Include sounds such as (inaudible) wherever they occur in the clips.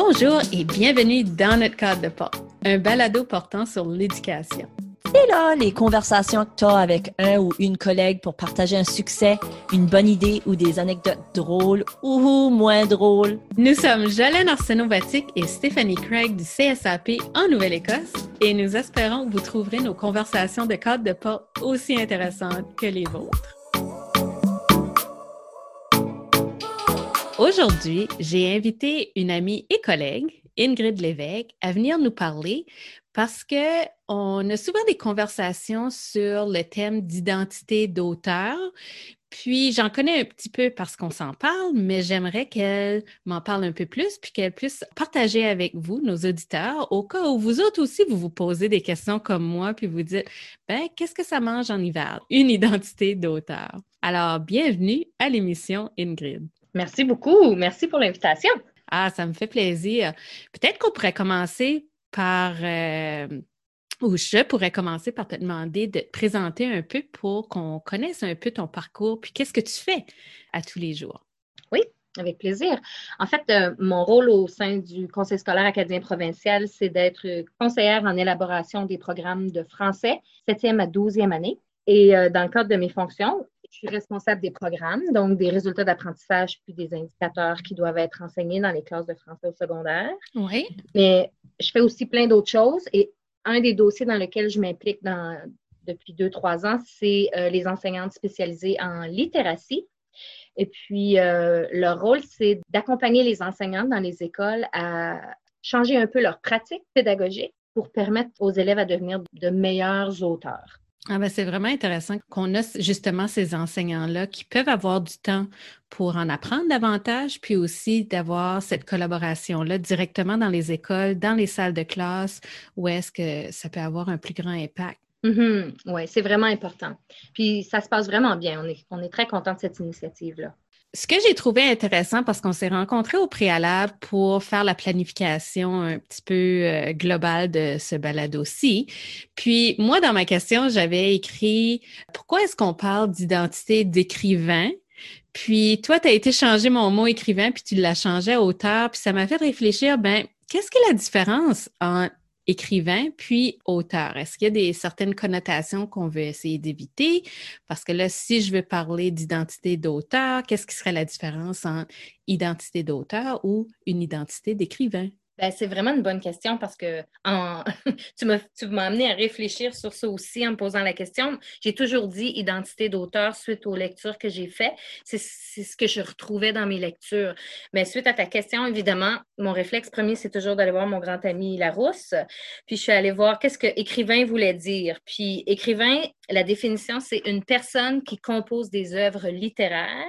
Bonjour et bienvenue dans notre cadre de porte, un balado portant sur l'éducation. C'est là les conversations que tu as avec un ou une collègue pour partager un succès, une bonne idée ou des anecdotes drôles ou moins drôles. Nous sommes Jolene Arsenault-Vatic et Stéphanie Craig du CSAP en Nouvelle-Écosse et nous espérons que vous trouverez nos conversations de cadre de porte aussi intéressantes que les vôtres. Aujourd'hui, j'ai invité une amie et collègue, Ingrid Lévesque, à venir nous parler parce qu'on a souvent des conversations sur le thème d'identité d'auteur. Puis j'en connais un petit peu parce qu'on s'en parle, mais j'aimerais qu'elle m'en parle un peu plus, puis qu'elle puisse partager avec vous, nos auditeurs, au cas où vous autres aussi, vous vous posez des questions comme moi, puis vous dites, ben, qu'est-ce que ça mange en hiver? Une identité d'auteur. Alors, bienvenue à l'émission Ingrid. Merci beaucoup. Merci pour l'invitation. Ah, ça me fait plaisir. Peut-être qu'on pourrait commencer par, euh, ou je pourrais commencer par te demander de te présenter un peu pour qu'on connaisse un peu ton parcours, puis qu'est-ce que tu fais à tous les jours? Oui, avec plaisir. En fait, euh, mon rôle au sein du Conseil scolaire acadien provincial, c'est d'être conseillère en élaboration des programmes de français, 7e à 12e année. Et euh, dans le cadre de mes fonctions, je suis responsable des programmes, donc des résultats d'apprentissage puis des indicateurs qui doivent être enseignés dans les classes de français au secondaire. Oui. Mais je fais aussi plein d'autres choses et un des dossiers dans lequel je m'implique depuis deux, trois ans, c'est euh, les enseignantes spécialisées en littératie. Et puis, euh, leur rôle, c'est d'accompagner les enseignantes dans les écoles à changer un peu leur pratique pédagogique pour permettre aux élèves à devenir de meilleurs auteurs. Ah ben c'est vraiment intéressant qu'on a justement ces enseignants-là qui peuvent avoir du temps pour en apprendre davantage, puis aussi d'avoir cette collaboration-là directement dans les écoles, dans les salles de classe, où est-ce que ça peut avoir un plus grand impact. Mm-hmm. Oui, c'est vraiment important. Puis ça se passe vraiment bien. On est, on est très content de cette initiative-là. Ce que j'ai trouvé intéressant, parce qu'on s'est rencontrés au préalable pour faire la planification un petit peu euh, globale de ce balado-ci. Puis moi, dans ma question, j'avais écrit pourquoi est-ce qu'on parle d'identité d'écrivain? Puis toi, tu as été changer mon mot écrivain, puis tu l'as changé à auteur, puis ça m'a fait réfléchir, ben, qu'est-ce que la différence entre écrivain puis auteur. Est-ce qu'il y a des certaines connotations qu'on veut essayer d'éviter? Parce que là, si je veux parler d'identité d'auteur, qu'est-ce qui serait la différence entre identité d'auteur ou une identité d'écrivain? Ben, c'est vraiment une bonne question parce que (laughs) tu m'as amené à réfléchir sur ça aussi en me posant la question. J'ai toujours dit identité d'auteur suite aux lectures que j'ai faites. C'est ce que je retrouvais dans mes lectures. Mais suite à ta question, évidemment, mon réflexe premier, c'est toujours d'aller voir mon grand ami Larousse. Puis je suis allée voir qu'est-ce que écrivain voulait dire. Puis écrivain, la définition, c'est une personne qui compose des œuvres littéraires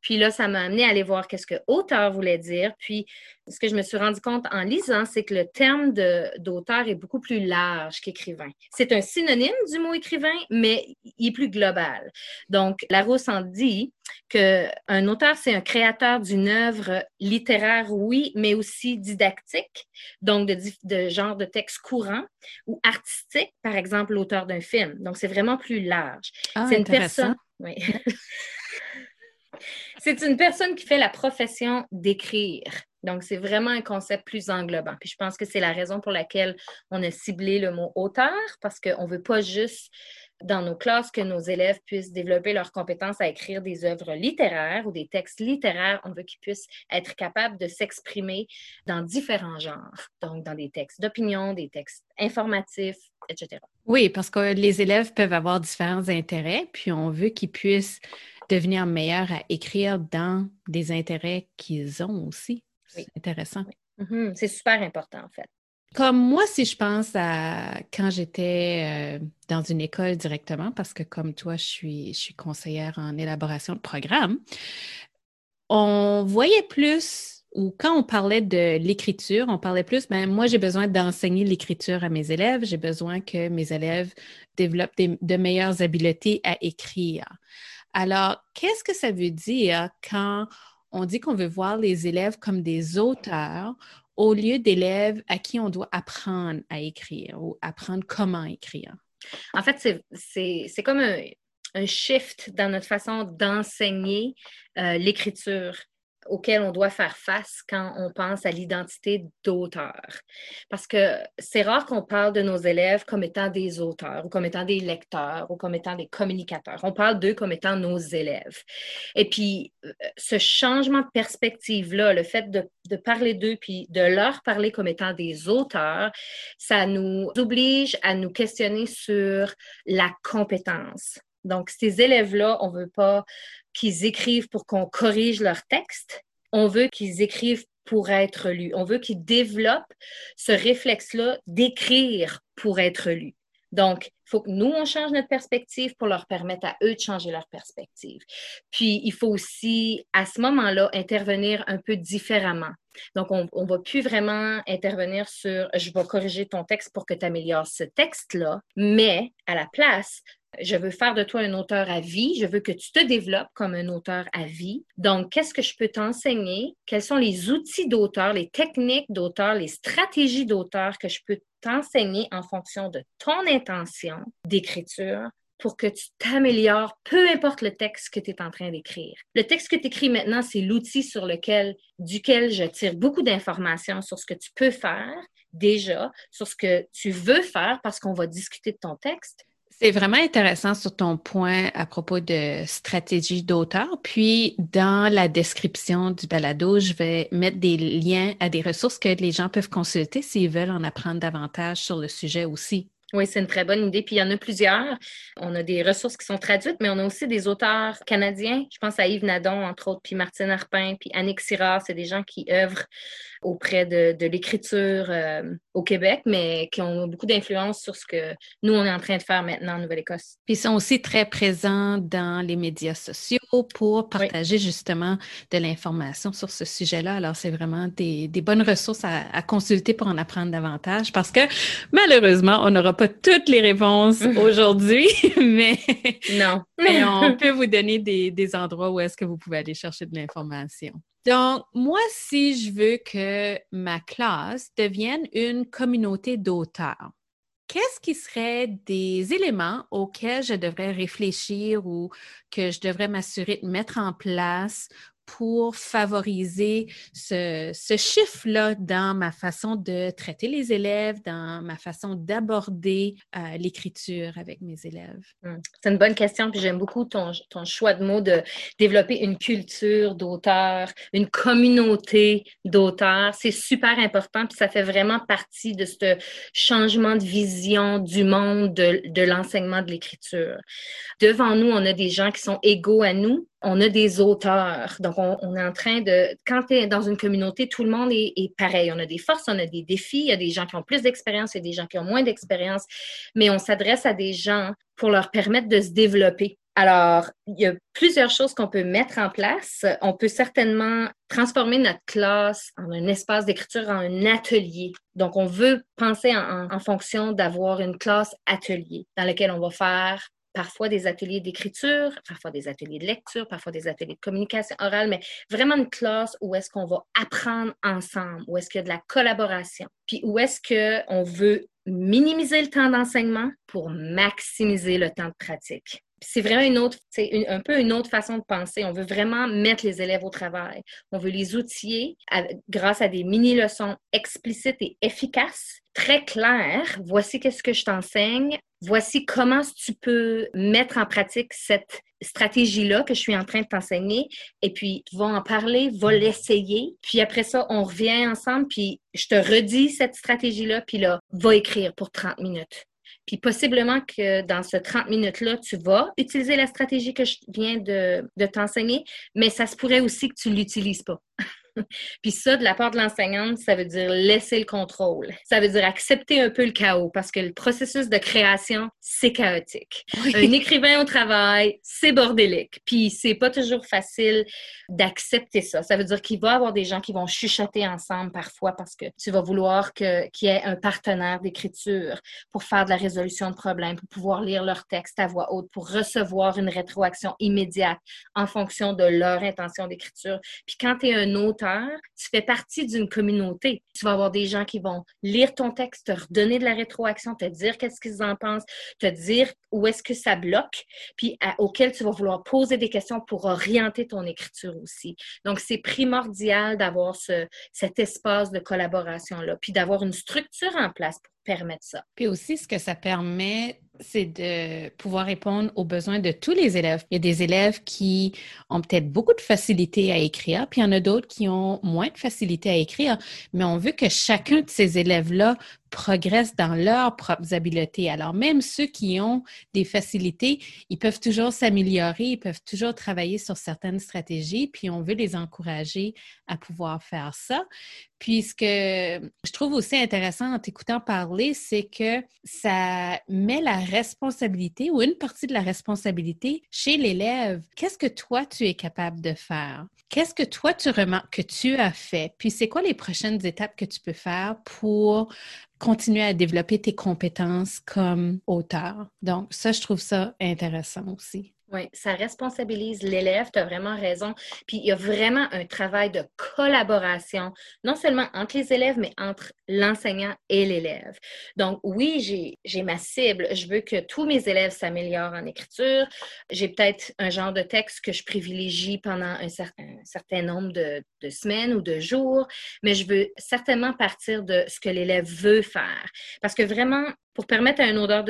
puis là, ça m'a amené à aller voir qu'est-ce que auteur voulait dire. Puis ce que je me suis rendu compte en lisant, c'est que le terme d'auteur est beaucoup plus large qu'écrivain. C'est un synonyme du mot écrivain, mais il est plus global. Donc, Larousse en dit qu'un auteur, c'est un créateur d'une œuvre littéraire, oui, mais aussi didactique, donc de, de genre de texte courant, ou artistique, par exemple, l'auteur d'un film. Donc, c'est vraiment plus large. Ah, c'est une personne. Oui. (laughs) C'est une personne qui fait la profession d'écrire. Donc, c'est vraiment un concept plus englobant. Puis je pense que c'est la raison pour laquelle on a ciblé le mot auteur, parce qu'on ne veut pas juste dans nos classes que nos élèves puissent développer leurs compétences à écrire des œuvres littéraires ou des textes littéraires. On veut qu'ils puissent être capables de s'exprimer dans différents genres, donc dans des textes d'opinion, des textes informatifs, etc. Oui, parce que les élèves peuvent avoir différents intérêts, puis on veut qu'ils puissent devenir meilleurs à écrire dans des intérêts qu'ils ont aussi. C'est intéressant. Mm-hmm. C'est super important, en fait. Comme moi, si je pense à quand j'étais euh, dans une école directement, parce que comme toi, je suis, je suis conseillère en élaboration de programme, on voyait plus, ou quand on parlait de l'écriture, on parlait plus, ben moi, j'ai besoin d'enseigner l'écriture à mes élèves, j'ai besoin que mes élèves développent de meilleures habiletés à écrire. Alors, qu'est-ce que ça veut dire quand on dit qu'on veut voir les élèves comme des auteurs au lieu d'élèves à qui on doit apprendre à écrire ou apprendre comment écrire? En fait, c'est comme un, shift dans notre façon d'enseigner euh, l'écriture auxquels on doit faire face quand on pense à l'identité d'auteur. Parce que c'est rare qu'on parle de nos élèves comme étant des auteurs ou comme étant des lecteurs ou comme étant des communicateurs. On parle d'eux comme étant nos élèves. Et puis, euh, ce changement de perspective-là, le fait de, de parler d'eux puis de leur parler comme étant des auteurs, ça nous oblige à nous questionner sur la compétence. Donc, ces élèves-là, on ne veut pas qu'ils écrivent pour qu'on corrige leur texte. On veut qu'ils écrivent pour être lus. On veut qu'ils développent ce réflexe-là d'écrire pour être lus. Donc, il faut que nous, on change notre perspective pour leur permettre à eux de changer leur perspective. Puis, il faut aussi, à ce moment-là, intervenir un peu différemment. Donc, on ne va plus vraiment intervenir sur je vais corriger ton texte pour que tu améliores ce texte-là, mais à la place, je veux faire de toi un auteur à vie. Je veux que tu te développes comme un auteur à vie. Donc, qu'est-ce que je peux t'enseigner? Quels sont les outils d'auteur, les techniques d'auteur, les stratégies d'auteur que je peux t'enseigner en fonction de ton intention d'écriture pour que tu t'améliores, peu importe le texte que tu es en train d'écrire. Le texte que tu écris maintenant, c'est l'outil sur lequel, duquel je tire beaucoup d'informations sur ce que tu peux faire déjà, sur ce que tu veux faire parce qu'on va discuter de ton texte, c'est vraiment intéressant sur ton point à propos de stratégie d'auteur. Puis, dans la description du balado, je vais mettre des liens à des ressources que les gens peuvent consulter s'ils veulent en apprendre davantage sur le sujet aussi. Oui, c'est une très bonne idée. Puis il y en a plusieurs. On a des ressources qui sont traduites, mais on a aussi des auteurs canadiens. Je pense à Yves Nadon, entre autres, puis Martine Arpin, puis Annick Syrah. C'est des gens qui œuvrent auprès de, l'écriture euh, au Québec, mais qui ont beaucoup d'influence sur ce que nous, on est en train de faire maintenant en Nouvelle-Écosse. Puis ils sont aussi très présents dans les médias sociaux pour partager justement de l'information sur ce sujet-là. Alors, c'est vraiment des, bonnes ressources à, consulter pour en apprendre davantage parce que malheureusement, on n'aura pas toutes les réponses (laughs) aujourd'hui, mais, non. mais on peut vous donner des, des endroits où est-ce que vous pouvez aller chercher de l'information. Donc, moi, si je veux que ma classe devienne une communauté d'auteurs, qu'est-ce qui serait des éléments auxquels je devrais réfléchir ou que je devrais m'assurer de mettre en place pour favoriser ce, chiffre-là dans ma façon de traiter les élèves, dans ma façon d'aborder euh, l'écriture avec mes élèves? Hmm. C'est une bonne question, puis j'aime beaucoup ton, ton, choix de mots de développer une culture d'auteur, une communauté d'auteurs. C'est super important, puis ça fait vraiment partie de ce changement de vision du monde de, de l'enseignement de l'écriture. Devant nous, on a des gens qui sont égaux à nous, on a des auteurs. Donc, on, est en train de... Quand tu es dans une communauté, tout le monde est, pareil. On a des forces, on a des défis. Il y a des gens qui ont plus d'expérience, et des gens qui ont moins d'expérience. Mais on s'adresse à des gens pour leur permettre de se développer. Alors, il y a plusieurs choses qu'on peut mettre en place. On peut certainement transformer notre classe en un espace d'écriture, en un atelier. Donc, on veut penser en, en fonction d'avoir une classe atelier dans laquelle on va faire parfois des ateliers d'écriture, parfois des ateliers de lecture, parfois des ateliers de communication orale, mais vraiment une classe où est-ce qu'on va apprendre ensemble, où est-ce qu'il y a de la collaboration, puis où est-ce qu'on veut minimiser le temps d'enseignement pour maximiser le temps de pratique c'est vraiment une autre, c'est un peu une autre façon de penser. On veut vraiment mettre les élèves au travail. On veut les outiller grâce à des mini-leçons explicites et efficaces, très claires. Voici qu'est-ce que je t'enseigne. Voici comment tu peux mettre en pratique cette stratégie-là que je suis en train de t'enseigner. Et puis, va en parler, va l'essayer. Puis après ça, on revient ensemble, puis je te redis cette stratégie-là, puis là, va écrire pour 30 minutes. Puis possiblement que dans ce 30 minutes-là, tu vas utiliser la stratégie que je viens de, de t'enseigner, mais ça se pourrait aussi que tu ne l'utilises pas. (laughs) (laughs) Puis ça, de la part de l'enseignante, ça veut dire laisser le contrôle. Ça veut dire accepter un peu le chaos parce que le processus de création, c'est chaotique. Un écrivain au travail, c'est bordélique. Puis c'est pas toujours facile d'accepter ça. Ça veut dire qu'il va y avoir des gens qui vont chuchoter ensemble parfois parce que tu vas vouloir que, qu'il y ait un partenaire d'écriture pour faire de la résolution de problèmes, pour pouvoir lire leur texte à voix haute, pour recevoir une rétroaction immédiate en fonction de leur intention d'écriture. Puis quand tu es un autre tu fais partie d'une communauté. Tu vas avoir des gens qui vont lire ton texte, te redonner de la rétroaction, te dire qu'est-ce qu'ils en pensent, te dire où est-ce que ça bloque, puis auquel tu vas vouloir poser des questions pour orienter ton écriture aussi. Donc, c'est primordial d'avoir ce, cet espace de collaboration-là, puis d'avoir une structure en place pour permettre ça. Puis aussi, ce que ça permet, c'est de pouvoir répondre aux besoins de tous les élèves. Il y a des élèves qui ont peut-être beaucoup de facilité à écrire, puis il y en a d'autres qui ont moins de facilité à écrire, mais on veut que chacun de ces élèves-là progressent dans leurs propres habiletés. Alors, même ceux qui ont des facilités, ils peuvent toujours s'améliorer, ils peuvent toujours travailler sur certaines stratégies, puis on veut les encourager à pouvoir faire ça. Puis, ce que je trouve aussi intéressant en t'écoutant parler, c'est que ça met la responsabilité ou une partie de la responsabilité chez l'élève. Qu'est-ce que toi, tu es capable de faire? Qu'est-ce que toi, tu remarques que tu as fait? Puis, c'est quoi les prochaines étapes que tu peux faire pour continuer à développer tes compétences comme auteur? Donc, ça, je trouve ça intéressant aussi. Ça responsabilise l'élève, tu as vraiment raison. Puis il y a vraiment un travail de collaboration, non seulement entre les élèves, mais entre l'enseignant et l'élève. Donc oui, j'ai ma cible. Je veux que tous mes élèves s'améliorent en écriture. J'ai peut-être un genre de texte que je privilégie pendant un, certain, nombre de, de, semaines ou de jours, mais je veux certainement partir de ce que l'élève veut faire. Parce que vraiment, pour permettre à un auteur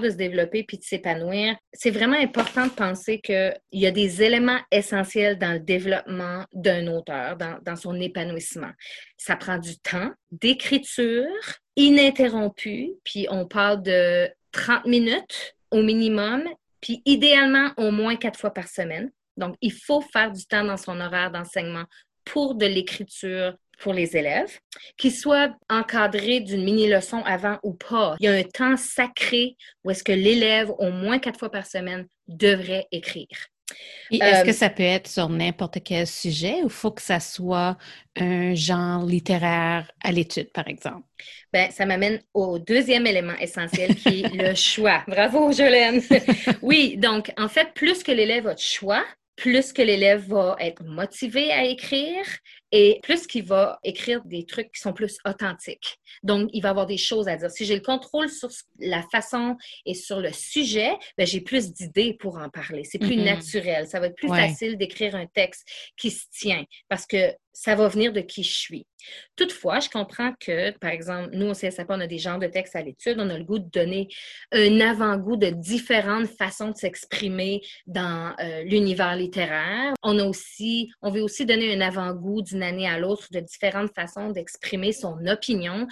de, se développer puis de s'épanouir, c'est vraiment important de penser qu'il y a des éléments essentiels dans le développement d'un auteur, dans, dans son épanouissement. Ça prend du temps d'écriture ininterrompue, puis on parle de 30 minutes au minimum, puis idéalement au moins quatre fois par semaine. Donc, il faut faire du temps dans son horaire d'enseignement pour de l'écriture pour les élèves, qu'ils soient encadrés d'une mini-leçon avant ou pas. Il y a un temps sacré où est-ce que l'élève, au moins quatre fois par semaine, devrait écrire. Est-ce que euh, ça peut être sur n'importe quel sujet ou faut que ça soit un genre littéraire à l'étude, par exemple? Ben, ça m'amène au deuxième élément essentiel qui est le (laughs) choix. Bravo, Jolene. (laughs) oui, donc, en fait, plus que l'élève a de choix, plus que l'élève va être motivé à écrire et plus qu'il va écrire des trucs qui sont plus authentiques. Donc, il va avoir des choses à dire. Si j'ai le contrôle sur la façon et sur le sujet, ben, j'ai plus d'idées pour en parler. C'est plus mm-hmm. naturel. Ça va être plus facile d'écrire un texte qui se tient parce que ça va venir de qui je suis. Toutefois, je comprends que, par exemple, nous, au CSAP, on a des genres de textes à l'étude, on a le goût de donner un avant-goût de différentes façons de s'exprimer dans euh, l'univers littéraire. On a aussi, on veut aussi donner un avant-goût d'une année à l'autre de différentes façons d'exprimer son opinion.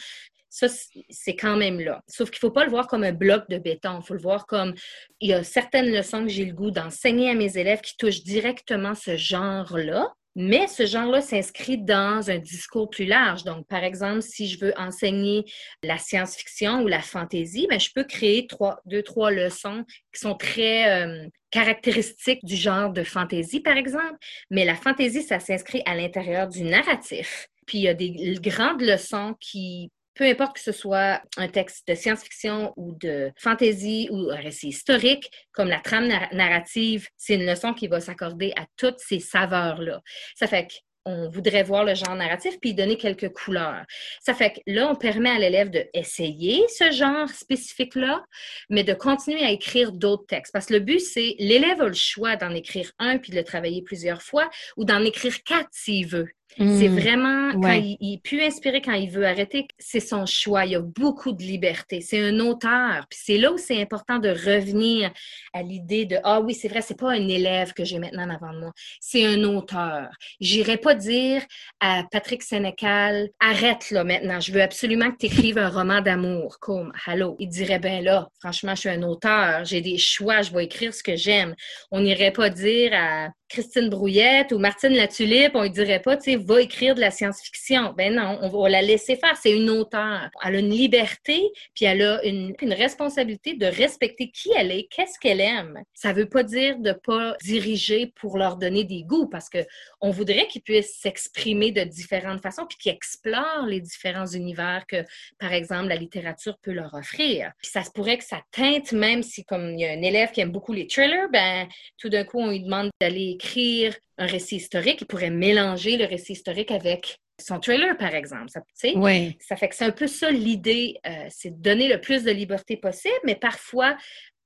Ça, c'est quand même là. Sauf qu'il ne faut pas le voir comme un bloc de béton. Il faut le voir comme il y a certaines leçons que j'ai le goût d'enseigner à mes élèves qui touchent directement ce genre-là. Mais ce genre-là s'inscrit dans un discours plus large. Donc, par exemple, si je veux enseigner la science-fiction ou la fantaisie, ben, je peux créer trois, deux, trois leçons qui sont très euh, caractéristiques du genre de fantaisie, par exemple. Mais la fantaisie, ça s'inscrit à l'intérieur du narratif. Puis il y a des grandes leçons qui peu importe que ce soit un texte de science-fiction ou de fantasy ou un récit historique, comme la trame narrative, c'est une leçon qui va s'accorder à toutes ces saveurs-là. Ça fait qu'on voudrait voir le genre narratif puis donner quelques couleurs. Ça fait que là, on permet à l'élève d'essayer ce genre spécifique-là, mais de continuer à écrire d'autres textes. Parce que le but, c'est l'élève a le choix d'en écrire un puis de le travailler plusieurs fois ou d'en écrire quatre s'il veut. C'est hmm. vraiment quand il, peut inspirer quand il veut arrêter, c'est son choix. Il y a beaucoup de liberté. C'est un auteur. Puis c'est là où c'est important de revenir à l'idée de ah oui, c'est vrai, c'est pas un élève que j'ai maintenant en avant de moi. C'est un auteur. J'irai pas dire à Patrick Sénécal arrête là maintenant. Je veux absolument que tu écrives un roman d'amour. Comme Hello. Il dirait ben là, franchement, je suis un auteur. J'ai des choix. Je vais écrire ce que j'aime. On n'irait pas dire à Christine Brouillette ou Martine Latulippe, on ne dirait pas, tu sais, va écrire de la science-fiction. Ben non, on va la laisser faire. C'est une auteure. Elle a une liberté, puis elle a une, responsabilité de respecter qui elle est, qu'est-ce qu'elle aime. Ça ne veut pas dire de pas diriger pour leur donner des goûts, parce que on voudrait qu'ils puissent s'exprimer de différentes façons, puis qu'ils explorent les différents univers que, par exemple, la littérature peut leur offrir. Puis ça se pourrait que ça teinte, même si, comme il y a un élève qui aime beaucoup les thrillers, ben tout d'un coup, on lui demande d'aller écrire un récit historique, il pourrait mélanger le récit historique avec son trailer, par exemple. Ça, oui. ça fait que c'est un peu ça l'idée, euh, c'est de donner le plus de liberté possible, mais parfois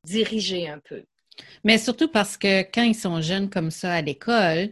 diriger un peu. Mais surtout parce que quand ils sont jeunes comme ça à l'école,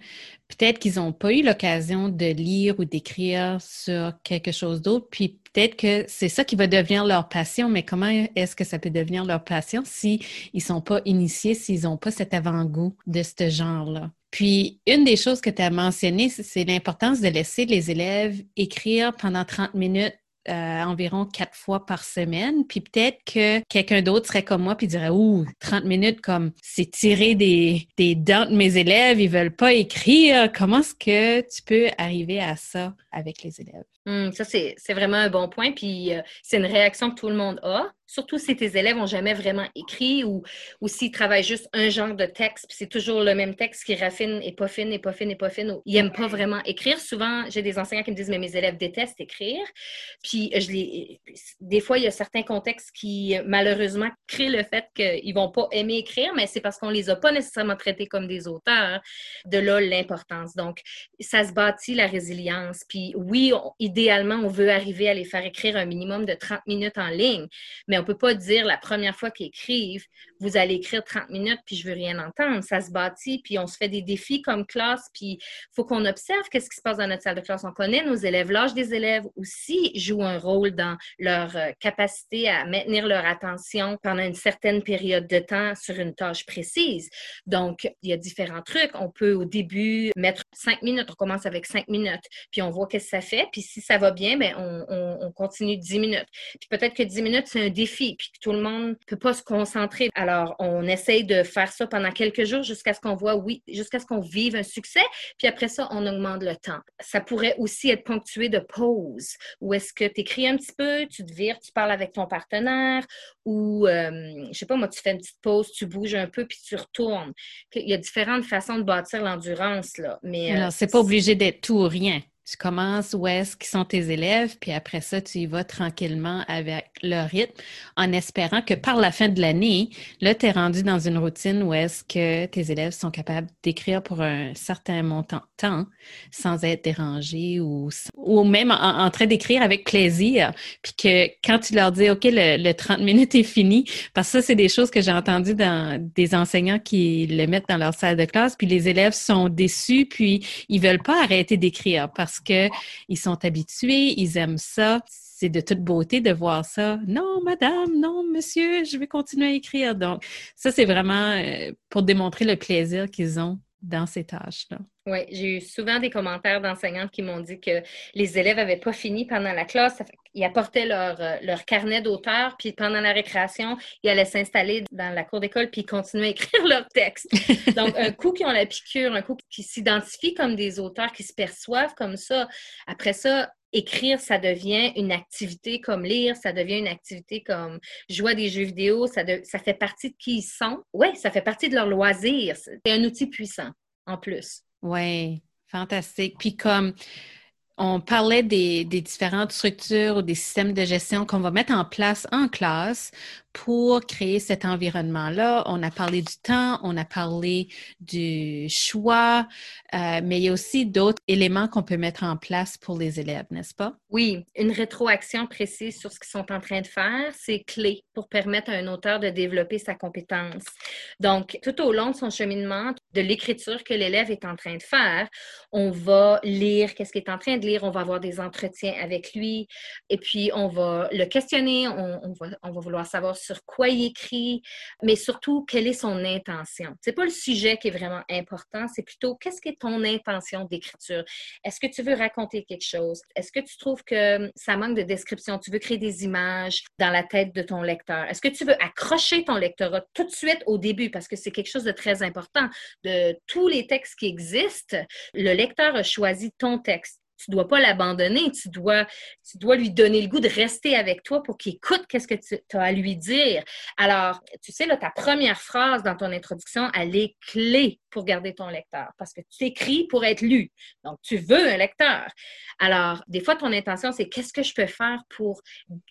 peut-être qu'ils n'ont pas eu l'occasion de lire ou d'écrire sur quelque chose d'autre, puis peut-être que c'est ça qui va devenir leur passion, mais comment est-ce que ça peut devenir leur passion s'ils ne sont pas initiés, s'ils n'ont pas cet avant-goût de ce genre-là? Puis, une des choses que tu as mentionnées, c'est l'importance de laisser les élèves écrire pendant 30 minutes euh, environ quatre fois par semaine. Puis peut-être que quelqu'un d'autre serait comme moi puis dirait Ouh, 30 minutes comme c'est des, des dents de mes élèves, ils veulent pas écrire. Comment est-ce que tu peux arriver à ça avec les élèves? Hum, ça, c'est vraiment un bon point. Puis euh, c'est une réaction que tout le monde a surtout si tes élèves n'ont jamais vraiment écrit ou, ou s'ils travaillent juste un genre de texte, puis c'est toujours le même texte qui raffine et pas fine et pas fine et pas fine, ou ils n'aiment pas vraiment écrire. Souvent, j'ai des enseignants qui me disent, mais mes élèves détestent écrire. Puis je les, des fois, il y a certains contextes qui, malheureusement, créent le fait qu'ils ne vont pas aimer écrire, mais c'est parce qu'on ne les a pas nécessairement traités comme des auteurs. De là, l'importance. Donc, ça se bâtit la résilience. Puis oui, idéalement, on veut arriver à les faire écrire un minimum de 30 minutes en ligne, mais on peut pas dire la première fois qu'ils écrivent, vous allez écrire 30 minutes puis je veux rien entendre. Ça se bâtit puis on se fait des défis comme classe puis il faut qu'on observe qu'est-ce qui se passe dans notre salle de classe. On connaît nos élèves. L'âge des élèves aussi joue un rôle dans leur euh, capacité à maintenir leur attention pendant une certaine période de temps sur une tâche précise. Donc, il y a différents trucs. On peut au début mettre 5 minutes. On commence avec 5 minutes puis on voit qu'est-ce que ça fait. Puis si ça va bien, ben on, on, on continue 10 minutes. Puis peut-être que 10 minutes, c'est un défi puis tout le monde peut pas se concentrer. Alors, on essaye de faire ça pendant quelques jours jusqu'à ce qu'on voit, oui, jusqu'à ce qu'on vive un succès, puis après ça, on augmente le temps. Ça pourrait aussi être ponctué de pauses, où est-ce que tu écris un petit peu, tu te vires, tu parles avec ton partenaire, ou, euh, je sais pas, moi, tu fais une petite pause, tu bouges un peu, puis tu retournes. Il y a différentes façons de bâtir l'endurance, là. Mais, Alors, euh, c'est pas obligé d'être tout ou rien. Tu commences où est-ce qu'ils sont tes élèves, puis après ça, tu y vas tranquillement avec leur rythme, en espérant que par la fin de l'année, là, tu es rendu dans une routine où est-ce que tes élèves sont capables d'écrire pour un certain montant de temps sans être dérangés ou, ou même en, train d'écrire avec plaisir. Puis que quand tu leur dis, OK, le, 30 minutes est fini, parce que ça, c'est des choses que j'ai entendues dans des enseignants qui le mettent dans leur salle de classe, puis les élèves sont déçus, puis ils veulent pas arrêter d'écrire parce qu'ils sont habitués, ils aiment ça. C'est de toute beauté de voir ça. Non, madame, non, monsieur, je vais continuer à écrire. Donc, ça, c'est vraiment euh, pour démontrer le plaisir qu'ils ont dans ces tâches-là. Oui, j'ai eu souvent des commentaires d'enseignantes qui m'ont dit que les élèves n'avaient pas fini pendant la classe. Ils apportaient leur, euh, leur carnet d'auteur, puis pendant la récréation, ils allaient s'installer dans la cour d'école, puis ils continuaient à (laughs) écrire leur texte. (laughs) Donc, un coup qui ont la piqûre, un coup qui s'identifient comme des auteurs, qui se perçoivent comme ça, après ça, écrire, ça devient une activité comme lire, ça devient une activité comme jouer à des jeux vidéo, ça, fait partie de qui ils sont. Oui, ça fait partie de leur loisir. C'est un outil puissant en plus. Oui, fantastique. Puis comme on parlait des, des, différentes structures ou des systèmes de gestion qu'on va mettre en place en classe pour créer cet environnement-là. On a parlé du temps, on a parlé du choix, euh, mais il y a aussi d'autres éléments qu'on peut mettre en place pour les élèves, n'est-ce pas? Oui, une rétroaction précise sur ce qu'ils sont en train de faire, c'est clé pour permettre à un auteur de développer sa compétence. Donc, tout au long de son cheminement, de l'écriture que l'élève est en train de faire, on va lire qu'est-ce qu'il est en train de lire, on va avoir des entretiens avec lui, et puis on va le questionner, on, va vouloir savoir sur quoi il écrit, mais surtout quelle est son intention. C'est pas le sujet qui est vraiment important, c'est plutôt qu'est-ce qui est ton intention d'écriture? Est-ce que tu veux raconter quelque chose? Est-ce que tu trouves que ça manque de description? Tu veux créer des images dans la tête de ton lecteur? Est-ce que tu veux accrocher ton lectorat tout de suite au début? Parce que c'est quelque chose de très important. De tous les textes qui existent, le lecteur a choisi ton texte tu dois pas l'abandonner, tu dois, lui donner le goût de rester avec toi pour qu'il écoute qu'est-ce que tu as à lui dire. Alors, tu sais, là, ta première phrase dans ton introduction, elle est clé pour garder ton lecteur parce que tu écris pour être lu. Donc, tu veux un lecteur. Alors, des fois, ton intention, c'est qu'est-ce que je peux faire pour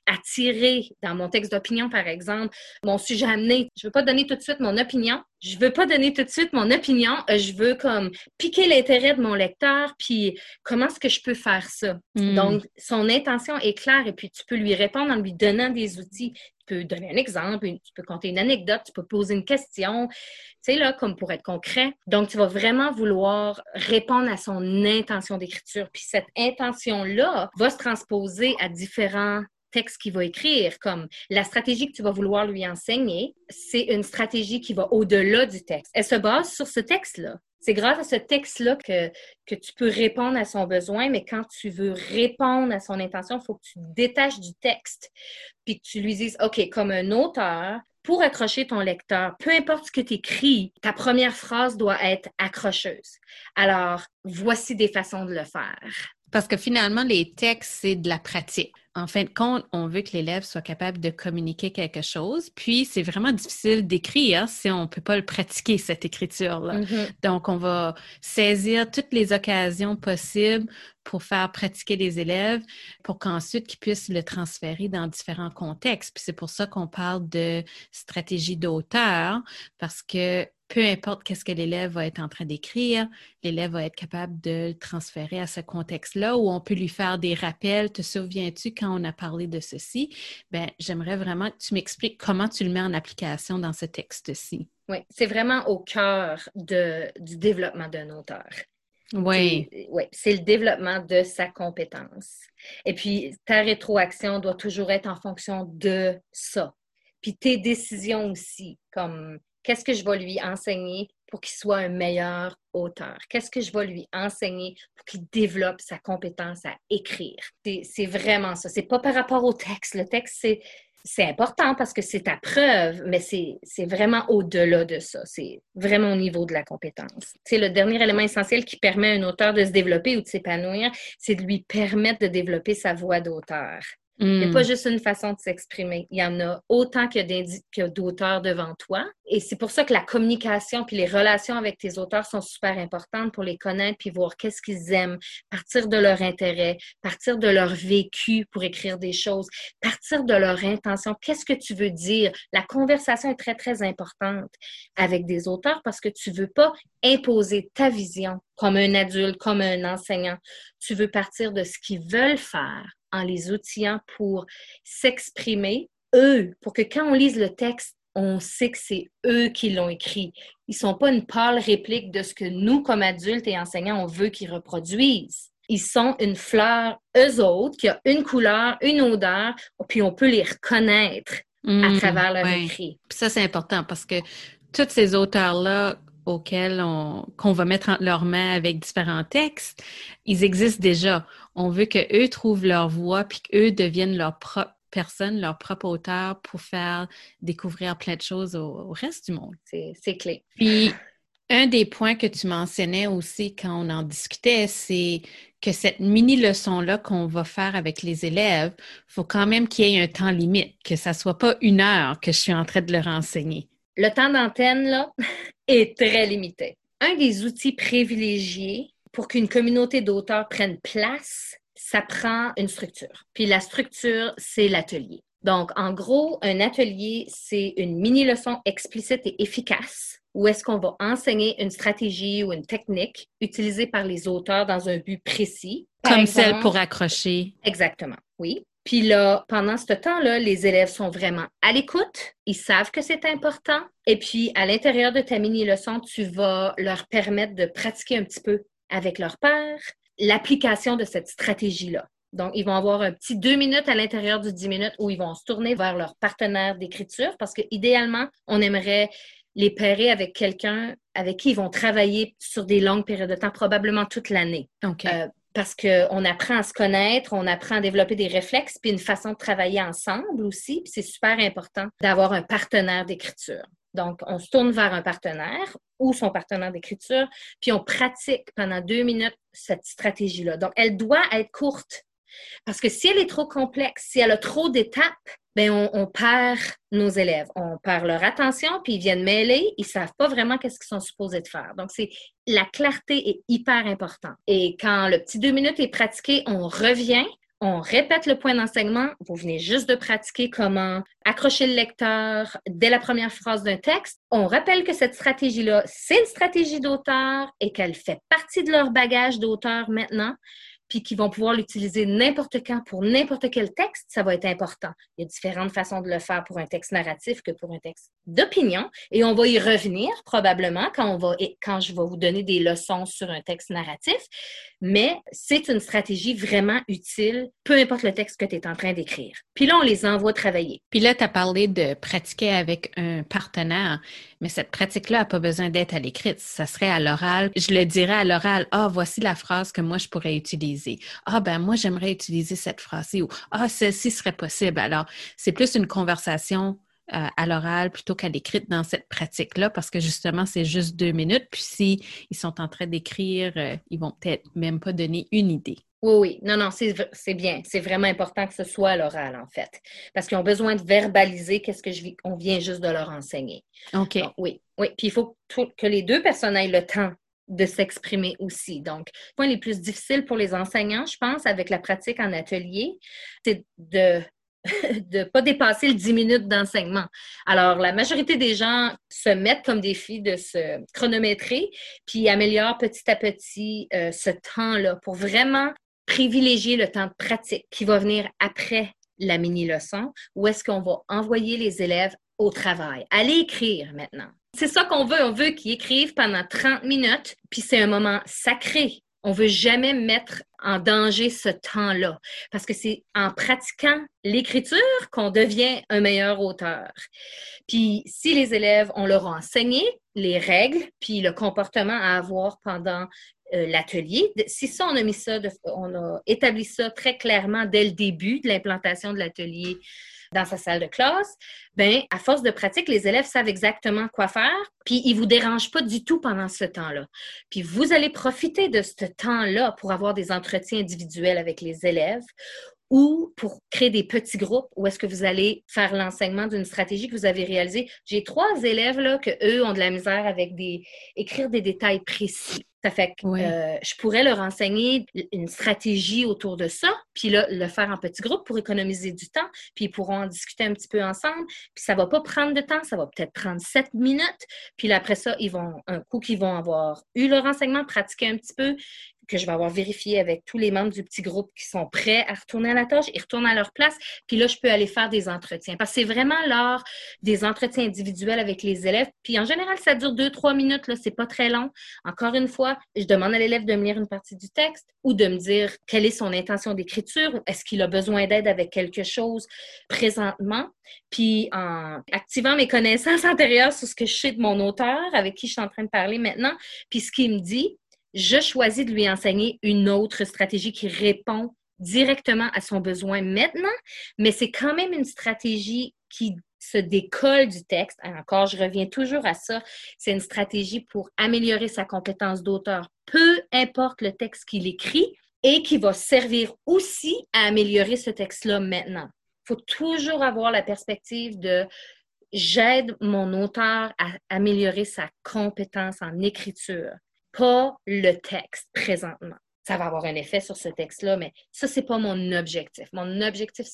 attirer, dans mon texte d'opinion, par exemple, mon sujet amené. Je ne veux pas donner tout de suite mon opinion, je veux pas donner tout de suite mon opinion, euh, je veux comme piquer l'intérêt de mon lecteur, puis comment est-ce que je peux faire ça? Hmm. Donc, son intention est claire et puis tu peux lui répondre en lui donnant des outils. Tu peux donner un exemple, tu peux compter une anecdote, tu peux poser une question, tu sais, là, comme pour être concret. Donc, tu vas vraiment vouloir répondre à son intention d'écriture. Puis cette intention-là va se transposer à différents texte qu'il va écrire, comme la stratégie que tu vas vouloir lui enseigner, c'est une stratégie qui va au-delà du texte. Elle se base sur ce texte-là. C'est grâce à ce texte-là que, que tu peux répondre à son besoin, mais quand tu veux répondre à son intention, il faut que tu détaches du texte, puis que tu lui dises, OK, comme un auteur, pour accrocher ton lecteur, peu importe ce que tu écris, ta première phrase doit être accrocheuse. Alors, voici des façons de le faire. Parce que finalement, les textes, c'est de la pratique. En fin de compte, on veut que l'élève soit capable de communiquer quelque chose, puis c'est vraiment difficile d'écrire si on ne peut pas le pratiquer, cette écriture-là. Mm-hmm. Donc, on va saisir toutes les occasions possibles pour faire pratiquer les élèves pour qu'ensuite ils puissent le transférer dans différents contextes. Puis c'est pour ça qu'on parle de stratégie d'auteur, parce que peu importe qu'est-ce que l'élève va être en train d'écrire, l'élève va être capable de le transférer à ce contexte-là où on peut lui faire des rappels. Te souviens-tu quand on a parlé de ceci? Ben, j'aimerais vraiment que tu m'expliques comment tu le mets en application dans ce texte-ci. Oui, c'est vraiment au cœur de, du développement d'un auteur. Oui. Oui, c'est le développement de sa compétence. Et puis, ta rétroaction doit toujours être en fonction de ça. Puis tes décisions aussi, comme Qu'est-ce que je vais lui enseigner pour qu'il soit un meilleur auteur? Qu'est-ce que je vais lui enseigner pour qu'il développe sa compétence à écrire? C'est vraiment ça. C'est pas par rapport au texte. Le texte, c'est important parce que c'est ta preuve, mais c'est vraiment au-delà de ça. C'est vraiment au niveau de la compétence. C'est le dernier élément essentiel qui permet à un auteur de se développer ou de s'épanouir, c'est de lui permettre de développer sa voix d'auteur. Il n'y a pas mm. juste une façon de s'exprimer. Il y en a autant que d'auteurs devant toi. Et c'est pour ça que la communication puis les relations avec tes auteurs sont super importantes pour les connaître puis voir qu'est-ce qu'ils aiment, partir de leur intérêt, partir de leur vécu pour écrire des choses, partir de leur intention. Qu'est-ce que tu veux dire? La conversation est très, très importante avec des auteurs parce que tu veux pas imposer ta vision comme un adulte, comme un enseignant. Tu veux partir de ce qu'ils veulent faire en les outillant pour s'exprimer, eux, pour que quand on lise le texte, on sait que c'est eux qui l'ont écrit. Ils ne sont pas une pâle réplique de ce que nous, comme adultes et enseignants, on veut qu'ils reproduisent. Ils sont une fleur, eux autres, qui a une couleur, une odeur, puis on peut les reconnaître à Mmh, travers leur ouais. écrit. Puis ça, c'est important parce que tous ces auteurs-là auxquels on, qu'on va mettre entre leurs mains avec différents textes, ils existent déjà. On veut qu'eux trouvent leur voix puis qu'eux deviennent leur propre personne, leur propre auteur pour faire découvrir plein de choses au, au reste du monde. C'est c'est clé. Puis, un des points que tu mentionnais aussi quand on en discutait, c'est que cette mini-leçon-là qu'on va faire avec les élèves, faut quand même qu'il y ait un temps limite, que ça soit pas une heure que je suis en train de leur enseigner. Le temps d'antenne, là, (laughs) est très limité. Un des outils privilégiés pour qu'une communauté d'auteurs prenne place, ça prend une structure. Puis la structure, c'est l'atelier. Donc, en gros, un atelier, c'est une mini-leçon explicite et efficace où est-ce qu'on va enseigner une stratégie ou une technique utilisée par les auteurs dans un but précis. Par Comme exemple- celle pour accrocher. Exactement, oui. Puis là, pendant ce temps-là, les élèves sont vraiment à l'écoute, ils savent que c'est important. Et puis, à l'intérieur de ta mini-leçon, tu vas leur permettre de pratiquer un petit peu avec leur père l'application de cette stratégie-là. Donc, ils vont avoir un petit deux minutes à l'intérieur du dix minutes où ils vont se tourner vers leur partenaire d'écriture parce que idéalement, on aimerait les pairer avec quelqu'un avec qui ils vont travailler sur des longues périodes de temps, probablement toute l'année. OK. Euh, parce qu'on apprend à se connaître, on apprend à développer des réflexes, puis une façon de travailler ensemble aussi. Puis c'est super important d'avoir un partenaire d'écriture. Donc, on se tourne vers un partenaire ou son partenaire d'écriture, puis on pratique pendant deux minutes cette stratégie-là. Donc, elle doit être courte. Parce que si elle est trop complexe, si elle a trop d'étapes, ben on, perd nos élèves. On perd leur attention, puis ils viennent mêler, ils savent pas vraiment qu'est-ce qu'ils sont supposés de faire. Donc, c'est la clarté est hyper importante. Et quand le petit deux minutes est pratiqué, on revient, on répète le point d'enseignement. Vous venez juste de pratiquer comment accrocher le lecteur dès la première phrase d'un texte. On rappelle que cette stratégie-là, c'est une stratégie d'auteur et qu'elle fait partie de leur bagage d'auteur maintenant puis qui vont pouvoir l'utiliser n'importe quand pour n'importe quel texte, ça va être important. Il y a différentes façons de le faire pour un texte narratif que pour un texte d'opinion, et on va y revenir probablement quand, on va, quand je vais vous donner des leçons sur un texte narratif, mais c'est une stratégie vraiment utile, peu importe le texte que tu es en train d'écrire. Puis là, on les envoie travailler. Puis là, tu as parlé de pratiquer avec un partenaire, mais cette pratique-là n'a pas besoin d'être à l'écrit, ça serait à l'oral. Je le dirais à l'oral, ah, voici la phrase que moi, je pourrais utiliser ah, ben moi, j'aimerais utiliser cette phrase-ci ou Ah, celle-ci serait possible. Alors, c'est plus une conversation euh, à l'oral plutôt qu'à l'écrit dans cette pratique-là, parce que justement, c'est juste deux minutes. Puis s'ils ils sont en train d'écrire, euh, ils vont peut-être même pas donner une idée. Oui, oui. Non, non, c'est bien. C'est vraiment important que ce soit à l'oral, en fait. Parce qu'ils ont besoin de verbaliser qu'est-ce que je on vient juste de leur enseigner. OK. oui, oui. Puis il faut que les deux personnes aient le temps de s'exprimer aussi. Donc, le point les plus difficiles pour les enseignants, je pense, avec la pratique en atelier, c'est de (laughs) ne pas dépasser le 10 minutes d'enseignement. Alors, la majorité des gens se mettent comme défi de se chronométrer, puis améliorent petit à petit euh, ce temps-là pour vraiment privilégier le temps de pratique qui va venir après la mini-leçon, où est-ce qu'on va envoyer les élèves au travail? Allez écrire maintenant. C'est ça qu'on veut. On veut qu'ils écrivent pendant 30 minutes, puis c'est un moment sacré. On veut jamais mettre en danger ce temps-là, parce que c'est en pratiquant l'écriture qu'on devient un meilleur auteur. Puis si les élèves, on leur a enseigné les règles, puis le comportement à avoir pendant euh, l'atelier. Si ça, on a mis ça, on a établi ça très clairement dès le début de l'implantation de l'atelier dans sa salle de classe, ben à force de pratique, les élèves savent exactement quoi faire, puis ils vous dérangent pas du tout pendant ce temps-là. Puis vous allez profiter de ce temps-là pour avoir des entretiens individuels avec les élèves ou pour créer des petits groupes où est-ce que vous allez faire l'enseignement d'une stratégie que vous avez réalisée. J'ai trois élèves là que eux ont de la misère avec des écrire des détails précis. Ça fait que euh, je pourrais leur enseigner une stratégie autour de ça, puis là, le faire en petits groupes pour économiser du temps, puis ils pourront en discuter un petit peu ensemble. Puis ça va pas prendre de temps, ça va peut-être prendre sept minutes. Puis après ça, ils vont, un coup qu'ils vont avoir eu leur enseignement, pratiquer un petit peu, que je vais avoir vérifié avec tous les membres du petit groupe qui sont prêts à retourner à la tâche, ils retournent à leur place, puis là, je peux aller faire des entretiens. Parce que c'est vraiment lors des entretiens individuels avec les élèves. Puis en général, ça dure deux, trois minutes, là, c'est pas très long. Encore une fois, je demande à l'élève de me lire une partie du texte ou de me dire quelle est son intention d'écriture, ou est-ce qu'il a besoin d'aide avec quelque chose présentement. Puis en activant mes connaissances (laughs) antérieures sur ce que je sais de mon auteur, avec qui je suis en train de parler maintenant, puis ce qu'il me dit, je choisis de lui enseigner une autre stratégie qui répond directement à son besoin maintenant, mais c'est quand même une stratégie qui se décolle du texte. Encore, je reviens toujours à ça. C'est une stratégie pour améliorer sa compétence d'auteur, peu importe le texte qu'il écrit, et qui va servir aussi à améliorer ce texte-là maintenant. Il faut toujours avoir la perspective de j'aide mon auteur à améliorer sa compétence en écriture pas le texte présentement. Ça va avoir un effet sur ce texte-là, mais ça, c'est pas mon objectif. Mon objectif,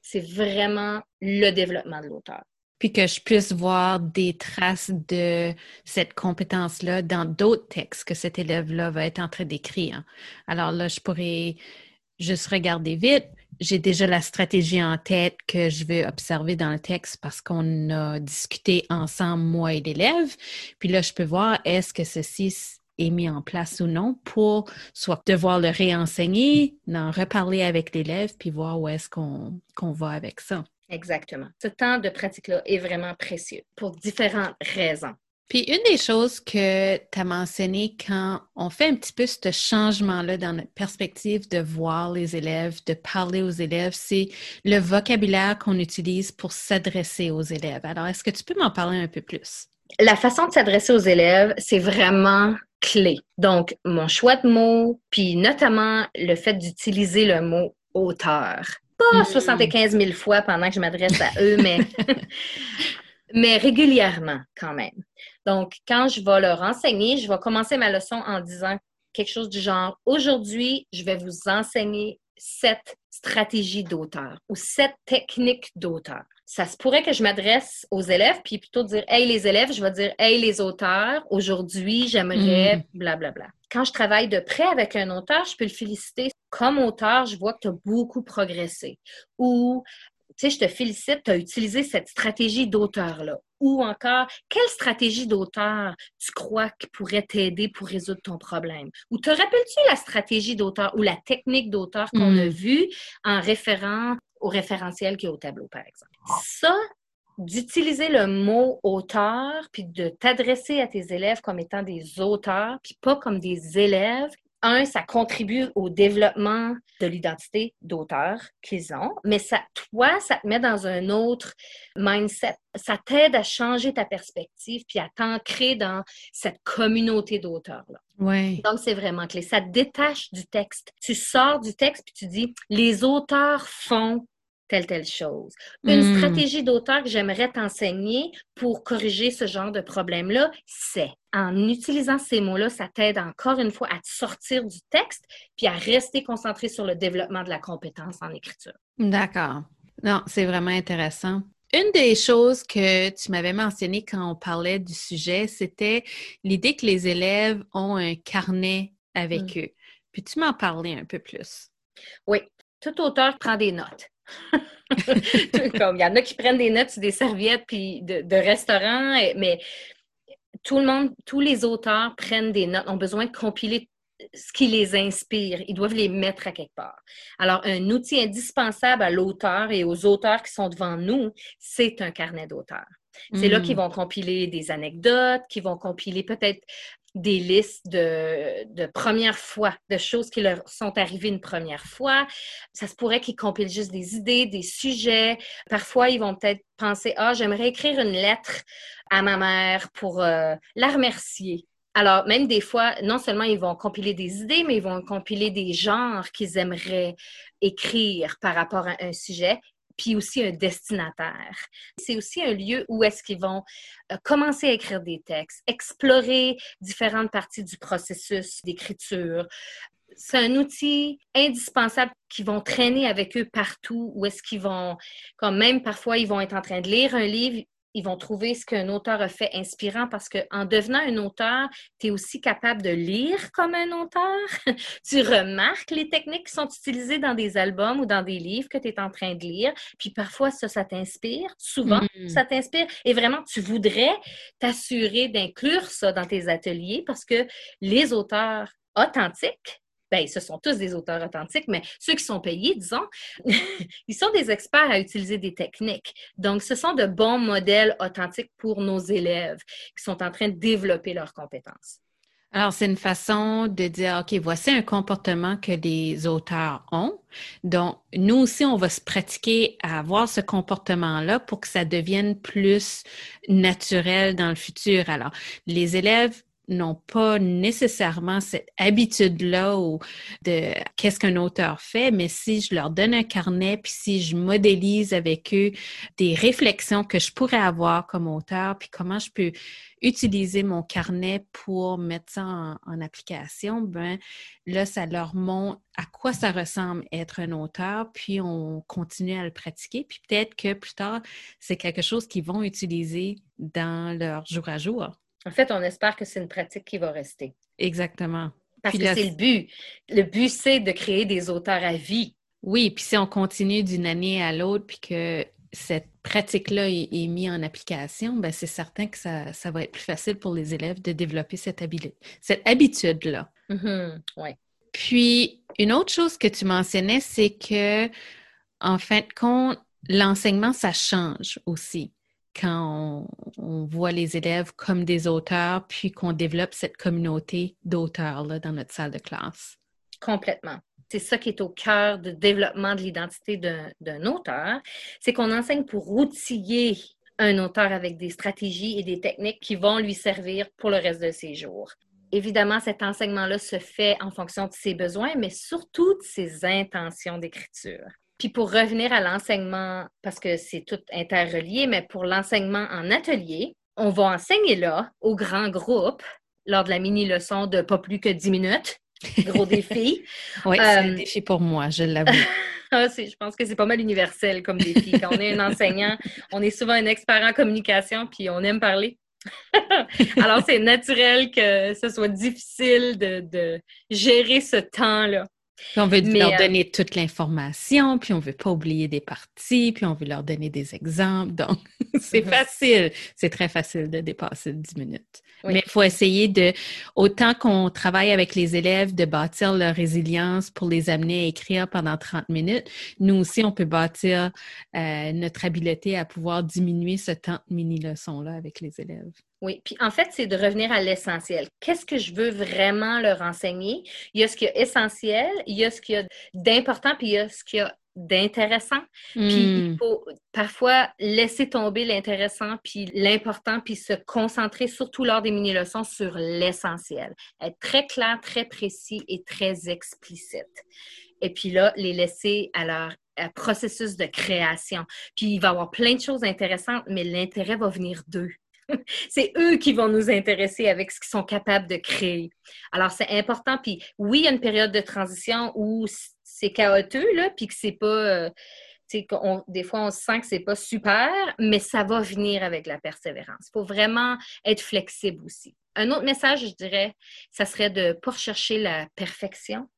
c'est vraiment le développement de l'auteur. Puis que je puisse voir des traces de cette compétence-là dans d'autres textes que cet élève-là va être en train d'écrire. Alors là, je pourrais juste regarder vite. J'ai déjà la stratégie en tête que je vais observer dans le texte parce qu'on a discuté ensemble, moi et l'élève. Puis là, je peux voir est-ce que ceci est mis en place ou non pour soit devoir le réenseigner, en reparler avec l'élève, puis voir où est-ce qu'on va avec ça. Exactement. Ce temps de pratique-là est vraiment précieux pour différentes raisons. Puis une des choses que tu as mentionné quand on fait un petit peu ce changement-là dans notre perspective de voir les élèves, de parler aux élèves, c'est le vocabulaire qu'on utilise pour s'adresser aux élèves. Alors, est-ce que tu peux m'en parler un peu plus? La façon de s'adresser aux élèves, c'est vraiment Donc, mon choix de mots, puis notamment le fait d'utiliser le mot auteur. Pas 75 hmm. 000 fois pendant que je m'adresse à eux, mais, (laughs) mais régulièrement quand même. Donc, quand je vais leur enseigner, je vais commencer ma leçon en disant quelque chose du genre, aujourd'hui, je vais vous enseigner cette stratégies d'auteur ou sept techniques d'auteur. Ça se pourrait que je m'adresse aux élèves, puis plutôt dire Hey les élèves, je vais dire Hey les auteurs, aujourd'hui j'aimerais Mm. blablabla. Quand je travaille de près avec un auteur, je peux le féliciter. Comme auteur, je vois que tu as beaucoup progressé. Ou tu sais, je te félicite, tu as utilisé cette stratégie d'auteur-là. Ou encore, quelle stratégie d'auteur tu crois qui pourrait t'aider pour résoudre ton problème? Ou te rappelles-tu la stratégie d'auteur ou la technique d'auteur qu'on Mm. a vue en référent au référentiel qui est au tableau, par exemple? Ça, d'utiliser le mot auteur, puis de t'adresser à tes élèves comme étant des auteurs, puis pas comme des élèves, un, ça contribue au développement de l'identité d'auteur qu'ils ont, mais ça, toi, ça te met dans un autre mindset. Ça t'aide à changer ta perspective puis à t'ancrer dans cette communauté d'auteurs-là. Oui. Donc, c'est vraiment clé. Ça te détache du texte. Tu sors du texte puis tu dis, les auteurs font telle, telle chose. Une Mm. stratégie d'auteur que j'aimerais t'enseigner pour corriger ce genre de problème-là, c'est en utilisant ces mots-là, ça t'aide encore une fois à te sortir du texte puis à rester concentré sur le développement de la compétence en écriture. D'accord. Non, c'est vraiment intéressant. Une des choses que tu m'avais mentionné quand on parlait du sujet, c'était l'idée que les élèves ont un carnet avec eux. Puis tu m'en parlais un peu plus? Oui, tout auteur prend des notes. (laughs) Comme il y en a qui prennent des notes sur des serviettes puis de, de restaurants, mais tout le monde, tous les auteurs prennent des notes, ont besoin de compiler ce qui les inspire. Ils doivent les mettre à quelque part. Alors, un outil indispensable à l'auteur et aux auteurs qui sont devant nous, c'est un carnet d'auteur. C'est là Mm. qu'ils vont compiler des anecdotes, qu'ils vont compiler peut-être des listes de, de première fois, de choses qui leur sont arrivées une première fois. Ça se pourrait qu'ils compilent juste des idées, des sujets. Parfois, ils vont peut-être penser, ah, j'aimerais écrire une lettre à ma mère pour euh, la remercier. Alors, même des fois, non seulement ils vont compiler des idées, mais ils vont compiler des genres qu'ils aimeraient écrire par rapport à un sujet, puis aussi un destinataire. C'est aussi un lieu où est-ce qu'ils vont euh, commencer à écrire des textes, explorer différentes parties du processus d'écriture. C'est un outil indispensable qu'ils vont traîner avec eux partout, où est-ce qu'ils vont, comme même parfois, ils vont être en train de lire un livre, ils vont trouver ce qu'un auteur a fait inspirant parce qu'en devenant un auteur, tu es aussi capable de lire comme un auteur. (laughs) tu remarques les techniques qui sont utilisées dans des albums ou dans des livres que tu es en train de lire. Puis parfois, ça, ça t'inspire. Souvent, Mm. ça t'inspire. Et vraiment, tu voudrais t'assurer d'inclure ça dans tes ateliers parce que les auteurs authentiques, ben, ce sont tous des auteurs authentiques, mais ceux qui sont payés, disons, (laughs) ils sont des experts à utiliser des techniques. Donc, ce sont de bons modèles authentiques pour nos élèves qui sont en train de développer leurs compétences. Alors, c'est une façon de dire, OK, voici un comportement que les auteurs ont. Donc, nous aussi, on va se pratiquer à avoir ce comportement-là pour que ça devienne plus naturel dans le futur. Alors, les élèves n'ont pas nécessairement cette habitude-là de qu'est-ce qu'un auteur fait, mais si je leur donne un carnet, puis si je modélise avec eux des réflexions que je pourrais avoir comme auteur, puis comment je peux utiliser mon carnet pour mettre ça en, en application, ben là, ça leur montre à quoi ça ressemble être un auteur, puis on continue à le pratiquer, puis peut-être que plus tard, c'est quelque chose qu'ils vont utiliser dans leur jour à jour. En fait, on espère que c'est une pratique qui va rester. Exactement. Parce Puis que c'est le but. Le but, c'est de créer des auteurs à vie. Oui, puis si on continue d'une année à l'autre, puis que cette pratique-là est, est mise en application, ben c'est certain que ça, ça va être plus facile pour les élèves de développer cette, cette habitude-là. Mhm, Oui. Puis, une autre chose que tu mentionnais, c'est que, en fin de compte, l'enseignement, ça change aussi quand on, voit les élèves comme des auteurs, puis qu'on développe cette communauté d'auteurs-là dans notre salle de classe. Complètement. C'est ça qui est au cœur du développement de l'identité d'un d'un auteur, c'est qu'on enseigne pour outiller un auteur avec des stratégies et des techniques qui vont lui servir pour le reste de ses jours. Évidemment, cet enseignement-là se fait en fonction de ses besoins, mais surtout de ses intentions d'écriture. Puis pour revenir à l'enseignement, parce que c'est tout interrelié, mais pour l'enseignement en atelier, on va enseigner là, au grand groupe, lors de la mini-leçon de pas plus que 10 minutes. Gros défi. (laughs) Oui, c'est un Euh, défi pour moi, je l'avoue. (laughs) Ah, je pense que c'est pas mal universel comme défi. Quand on est un enseignant, on est souvent un expert en communication, puis on aime parler. (laughs) Alors, c'est naturel que ce soit difficile de gérer ce temps-là on veut leur euh, donner toute l'information, puis on veut pas oublier des parties, puis on veut leur donner des exemples. (laughs) Donc, c'est mm-hmm. facile. C'est très facile de dépasser 10 minutes. Mais il faut essayer de, autant qu'on travaille avec les élèves, de bâtir leur résilience pour les amener à écrire pendant 30 minutes. Nous aussi, on peut bâtir euh, notre habileté à pouvoir diminuer ce temps de mini-leçons-là avec les élèves. Oui, puis en fait, c'est de revenir à l'essentiel. Qu'est-ce que je veux vraiment leur enseigner? Il y a ce qui est essentiel, il y a ce qu'il y a d'important, puis il y a ce qu'il y a d'intéressant. Puis il hmm. faut parfois laisser tomber l'intéressant, puis l'important, puis se concentrer surtout lors des mini-leçons sur l'essentiel. Être très clair, très précis et très explicite. Et puis là, les laisser à leur processus de création. Puis il va y avoir plein de choses intéressantes, mais l'intérêt va venir d'eux. (laughs) c'est eux qui vont nous intéresser avec ce qu'ils sont capables de créer. Alors, c'est important. Puis oui, il y a une période de transition où c'est chaotique, là, puis que c'est pas. Euh, des fois, on sent que c'est pas super, mais ça va venir avec la persévérance. Il faut vraiment être flexible aussi. Un autre message, je dirais, ça serait de ne pas rechercher la perfection.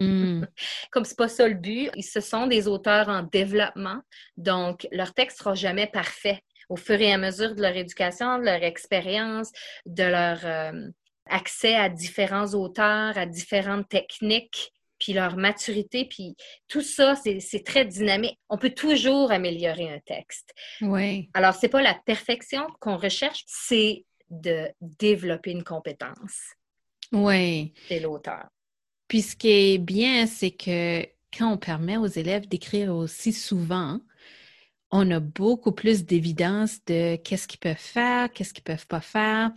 Hmm. (laughs) Comme c'est pas ça le but, ce sont des auteurs en développement, donc leur texte sera jamais parfait au fur et à mesure de leur éducation, de leur expérience, de leur euh, accès à différents auteurs, à différentes techniques, puis leur maturité, puis tout ça, c'est très dynamique. On peut toujours améliorer un texte. Oui. Alors, c'est pas la perfection qu'on recherche, c'est de développer une compétence. Oui. C'est l'auteur. Puis ce qui est bien, c'est que quand on permet aux élèves d'écrire aussi souvent, on a beaucoup plus d'évidence de qu'est-ce qu'ils peuvent faire, qu'est-ce qu'ils peuvent pas faire.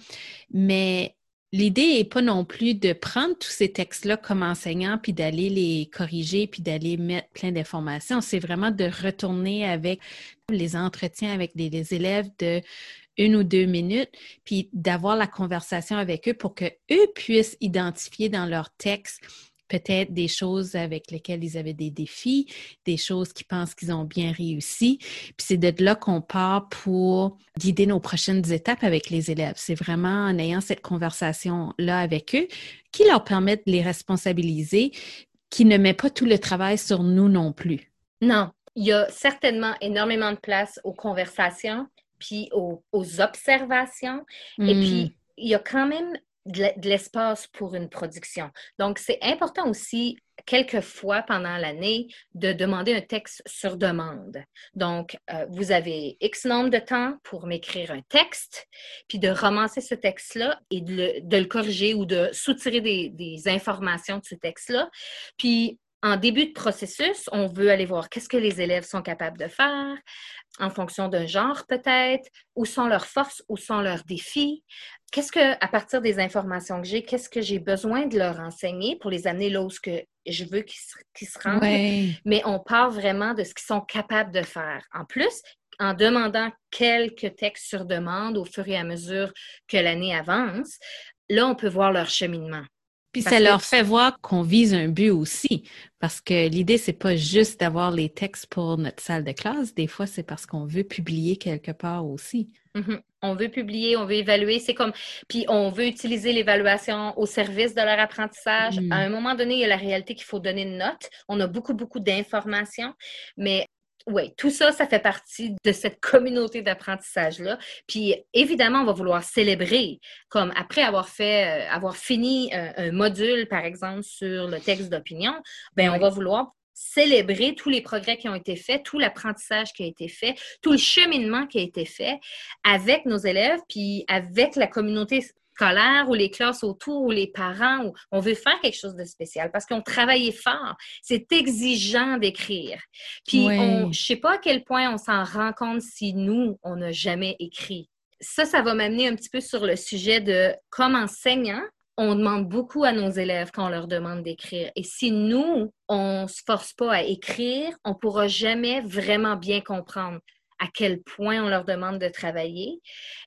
Mais l'idée n'est pas non plus de prendre tous ces textes-là comme enseignants puis d'aller les corriger puis d'aller mettre plein d'informations. C'est vraiment de retourner avec les entretiens avec les, élèves de une ou deux minutes, puis d'avoir la conversation avec eux pour qu'eux puissent identifier dans leur texte peut-être des choses avec lesquelles ils avaient des défis, des choses qu'ils pensent qu'ils ont bien réussi. Puis c'est de là qu'on part pour guider nos prochaines étapes avec les élèves. C'est vraiment en ayant cette conversation-là avec eux qui leur permet de les responsabiliser, qui ne met pas tout le travail sur nous non plus. Non, il y a certainement énormément de place aux conversations, puis aux, observations. Et hmm. puis, il y a quand même de l'espace pour une production. Donc, c'est important aussi, quelquefois pendant l'année, de demander un texte sur demande. Donc, euh, vous avez X nombre de temps pour m'écrire un texte, puis de romancer ce texte-là et de le, corriger ou de soutirer des, des informations de ce texte-là. Puis, en début de processus, on veut aller voir qu'est-ce que les élèves sont capables de faire en fonction d'un genre peut-être, où sont leurs forces, où sont leurs défis. Qu'est-ce que, à partir des informations que j'ai, qu'est-ce que j'ai besoin de leur enseigner pour les amener là où je veux qu'ils se, rendent? Mais on parle vraiment de ce qu'ils sont capables de faire. En plus, en demandant quelques textes sur demande au fur et à mesure que l'année avance, là, on peut voir leur cheminement. Puis ça leur fait voir qu'on vise un but aussi, parce que l'idée, c'est pas juste d'avoir les textes pour notre salle de classe. Des fois, c'est parce qu'on veut publier quelque part aussi. Mm-hmm. On veut publier, on veut évaluer. C'est comme, puis on veut utiliser l'évaluation au service de leur apprentissage. Mm. À un moment donné, il y a la réalité qu'il faut donner une note. On a beaucoup, beaucoup d'informations, mais oui, tout ça, ça fait partie de cette communauté d'apprentissage-là. Puis évidemment, on va vouloir célébrer, comme après avoir fait, euh, avoir fini euh, un, module, par exemple, sur le texte d'opinion, ben on va vouloir célébrer tous les progrès qui ont été faits, tout l'apprentissage qui a été fait, tout le cheminement qui a été fait avec nos élèves, puis avec la communauté scolaire ou les classes autour ou les parents où on veut faire quelque chose de spécial parce qu'on travaillait fort. C'est exigeant d'écrire. Puis on, je sais pas à quel point on s'en rend compte si nous, on n'a jamais écrit. Ça, ça va m'amener un petit peu sur le sujet de comme enseignant, on demande beaucoup à nos élèves quand on leur demande d'écrire. Et si nous, on ne se force pas à écrire, on ne pourra jamais vraiment bien comprendre à quel point on leur demande de travailler.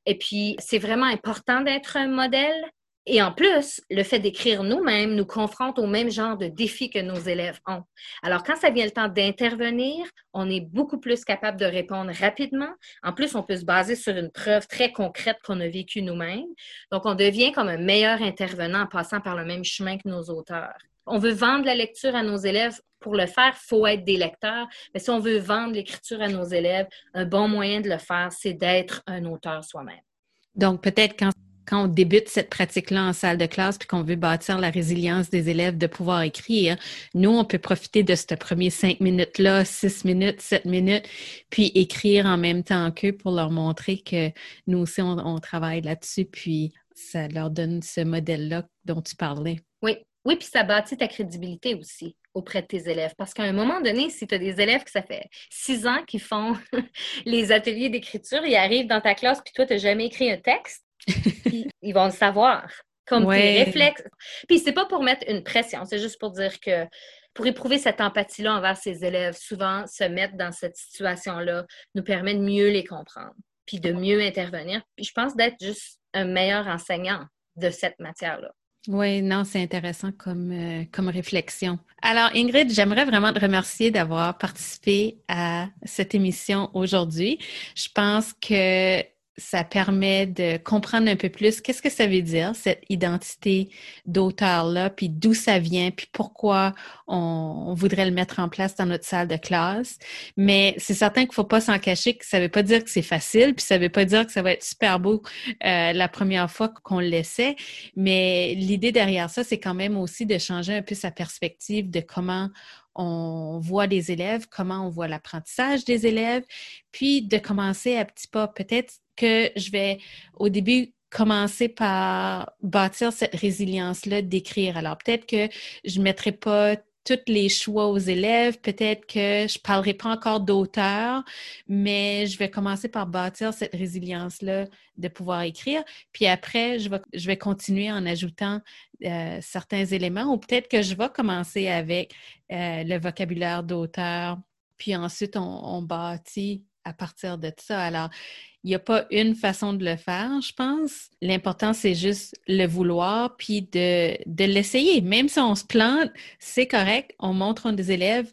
Et puis, c'est vraiment important d'être un modèle Et en plus, le fait d'écrire nous-mêmes nous confronte au même genre de défis que nos élèves ont. Alors, quand ça vient le temps d'intervenir, on est beaucoup plus capable de répondre rapidement. En plus, on peut se baser sur une preuve très concrète qu'on a vécue nous-mêmes. Donc, on devient comme un meilleur intervenant en passant par le même chemin que nos auteurs. On veut vendre la lecture à nos élèves. Pour le faire, il faut être des lecteurs. Mais si on veut vendre l'écriture à nos élèves, un bon moyen de le faire, c'est d'être un auteur soi-même. Donc, peut-être quand quand on débute cette pratique-là en salle de classe puis qu'on veut bâtir la résilience des élèves de pouvoir écrire, nous, on peut profiter de ce premier cinq minutes-là, six minutes, sept minutes, puis écrire en même temps qu'eux pour leur montrer que nous aussi, on, travaille là-dessus, puis ça leur donne ce modèle-là dont tu parlais. Oui, oui, puis ça bâtit ta crédibilité aussi auprès de tes élèves? Parce qu'à un moment donné, si tu as des élèves que ça fait six ans qu'ils font (laughs) les ateliers d'écriture, ils arrivent dans ta classe, puis toi, tu n'as jamais écrit un texte, (laughs) ils vont le savoir. Comme tes réflexes. Puis c'est pas pour mettre une pression, c'est juste pour dire que pour éprouver cette empathie-là envers ses élèves, souvent se mettre dans cette situation-là nous permet de mieux les comprendre, puis de mieux intervenir. Puis je pense d'être juste un meilleur enseignant de cette matière-là. Oui, non, c'est intéressant comme, euh, comme réflexion. Alors, Ingrid, j'aimerais vraiment te remercier d'avoir participé à cette émission aujourd'hui. Je pense que ça permet de comprendre un peu plus qu'est-ce que ça veut dire, cette identité d'auteur-là, puis d'où ça vient, puis pourquoi on, voudrait le mettre en place dans notre salle de classe. Mais c'est certain qu'il ne faut pas s'en cacher que ça ne veut pas dire que c'est facile, puis ça ne veut pas dire que ça va être super beau euh, la première fois qu'on l'essaie. Mais l'idée derrière ça, c'est quand même aussi de changer un peu sa perspective de comment on voit les élèves, comment on voit l'apprentissage des élèves, puis de commencer à petits pas. Peut-être que je vais au début commencer par bâtir cette résilience-là d'écrire. Alors peut-être que je ne mettrai pas tous les choix aux élèves. Peut-être que je ne parlerai pas encore d'auteur, mais je vais commencer par bâtir cette résilience-là de pouvoir écrire. Puis après, je vais, continuer en ajoutant euh, certains éléments ou peut-être que je vais commencer avec euh, le vocabulaire d'auteur. Puis ensuite, on bâtit à partir de ça. Alors, il n'y a pas une façon de le faire, je pense. L'important, c'est juste le vouloir, puis de, l'essayer. Même si on se plante, c'est correct. On montre à des élèves.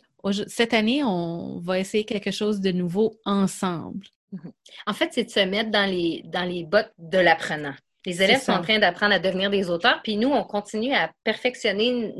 Cette année, on va essayer quelque chose de nouveau ensemble. Mhm. En fait, c'est de se mettre dans les, dans les bottes de l'apprenant. Les élèves sont en train d'apprendre à devenir des auteurs, puis nous, on continue à perfectionner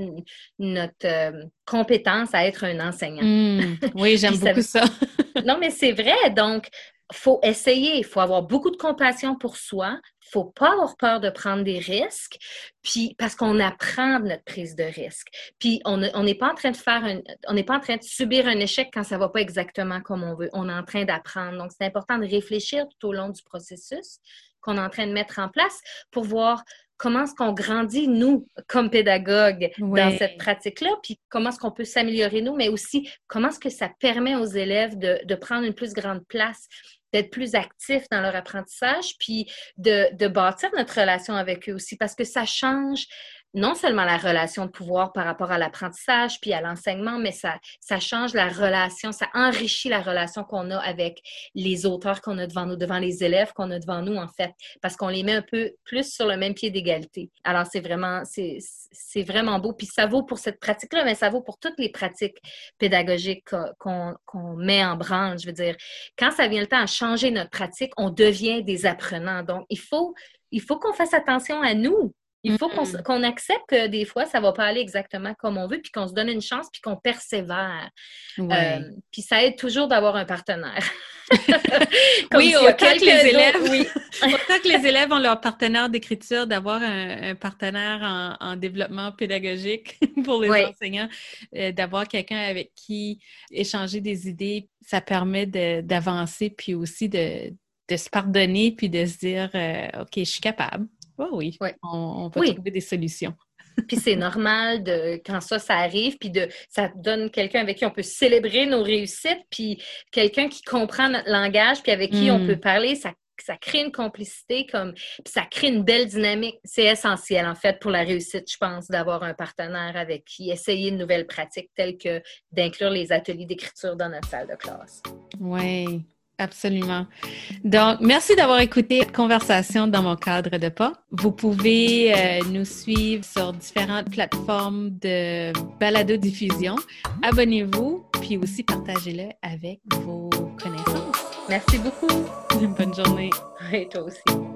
notre euh, compétence à être un enseignant. Mmh. oui, (laughs) j'aime beaucoup ça. (laughs) non, mais c'est vrai. Donc, faut essayer, il faut avoir beaucoup de compassion pour soi, il faut pas avoir peur de prendre des risques, puis parce qu'on apprend de notre prise de risque. Puis on n'est pas en train de faire un, on n'est pas en train de subir un échec quand ça va pas exactement comme on veut. On est en train d'apprendre. Donc c'est important de réfléchir tout au long du processus qu'on est en train de mettre en place pour voir comment est-ce qu'on grandit, nous, comme pédagogues, dans cette pratique-là, puis comment est-ce qu'on peut s'améliorer, nous, mais aussi comment est-ce que ça permet aux élèves de, de prendre une plus grande place d'être plus actifs dans leur apprentissage, puis de, de, bâtir notre relation avec eux aussi, parce que ça change non seulement la relation de pouvoir par rapport à l'apprentissage puis à l'enseignement, mais ça, change la relation, ça enrichit la relation qu'on a avec les auteurs qu'on a devant nous, devant les élèves qu'on a devant nous, en fait, parce qu'on les met un peu plus sur le même pied d'égalité. Alors, c'est vraiment, beau. Puis ça vaut pour cette pratique-là, mais ça vaut pour toutes les pratiques pédagogiques qu'on met en branle. Je veux dire, quand ça vient le temps à changer notre pratique, on devient des apprenants. Donc, il faut qu'on fasse attention à nous il faut mm-hmm. qu'on accepte que des fois, ça ne va pas aller exactement comme on veut, puis qu'on se donne une chance, puis qu'on persévère. Euh, puis ça aide toujours d'avoir un partenaire. (laughs) oui, autant que, les élèves, oui. autant que les élèves ont leur partenaire d'écriture, d'avoir un, partenaire en, développement pédagogique (laughs) pour les enseignants, euh, d'avoir quelqu'un avec qui échanger des idées, ça permet d'avancer, puis aussi de, se pardonner, puis de se dire, euh, OK, je suis capable Oh oui, On, peut trouver des solutions. puis c'est (laughs) normal de quand ça, ça arrive, puis de ça donne quelqu'un avec qui on peut célébrer nos réussites, puis quelqu'un qui comprend notre langage, puis avec qui on hmm. peut parler, ça ça crée une complicité, comme, puis ça crée une belle dynamique. C'est essentiel, en fait, pour la réussite, je pense, d'avoir un partenaire avec qui essayer de nouvelles pratiques telles que d'inclure les ateliers d'écriture dans notre salle de classe. Oui, Absolument. Donc, merci d'avoir écouté cette conversation dans mon cadre de pas. Vous pouvez euh, nous suivre sur différentes plateformes de balado-diffusion. Abonnez-vous, puis aussi partagez-le avec vos connaissances. Merci beaucoup. (laughs) Bonne journée. Et toi aussi.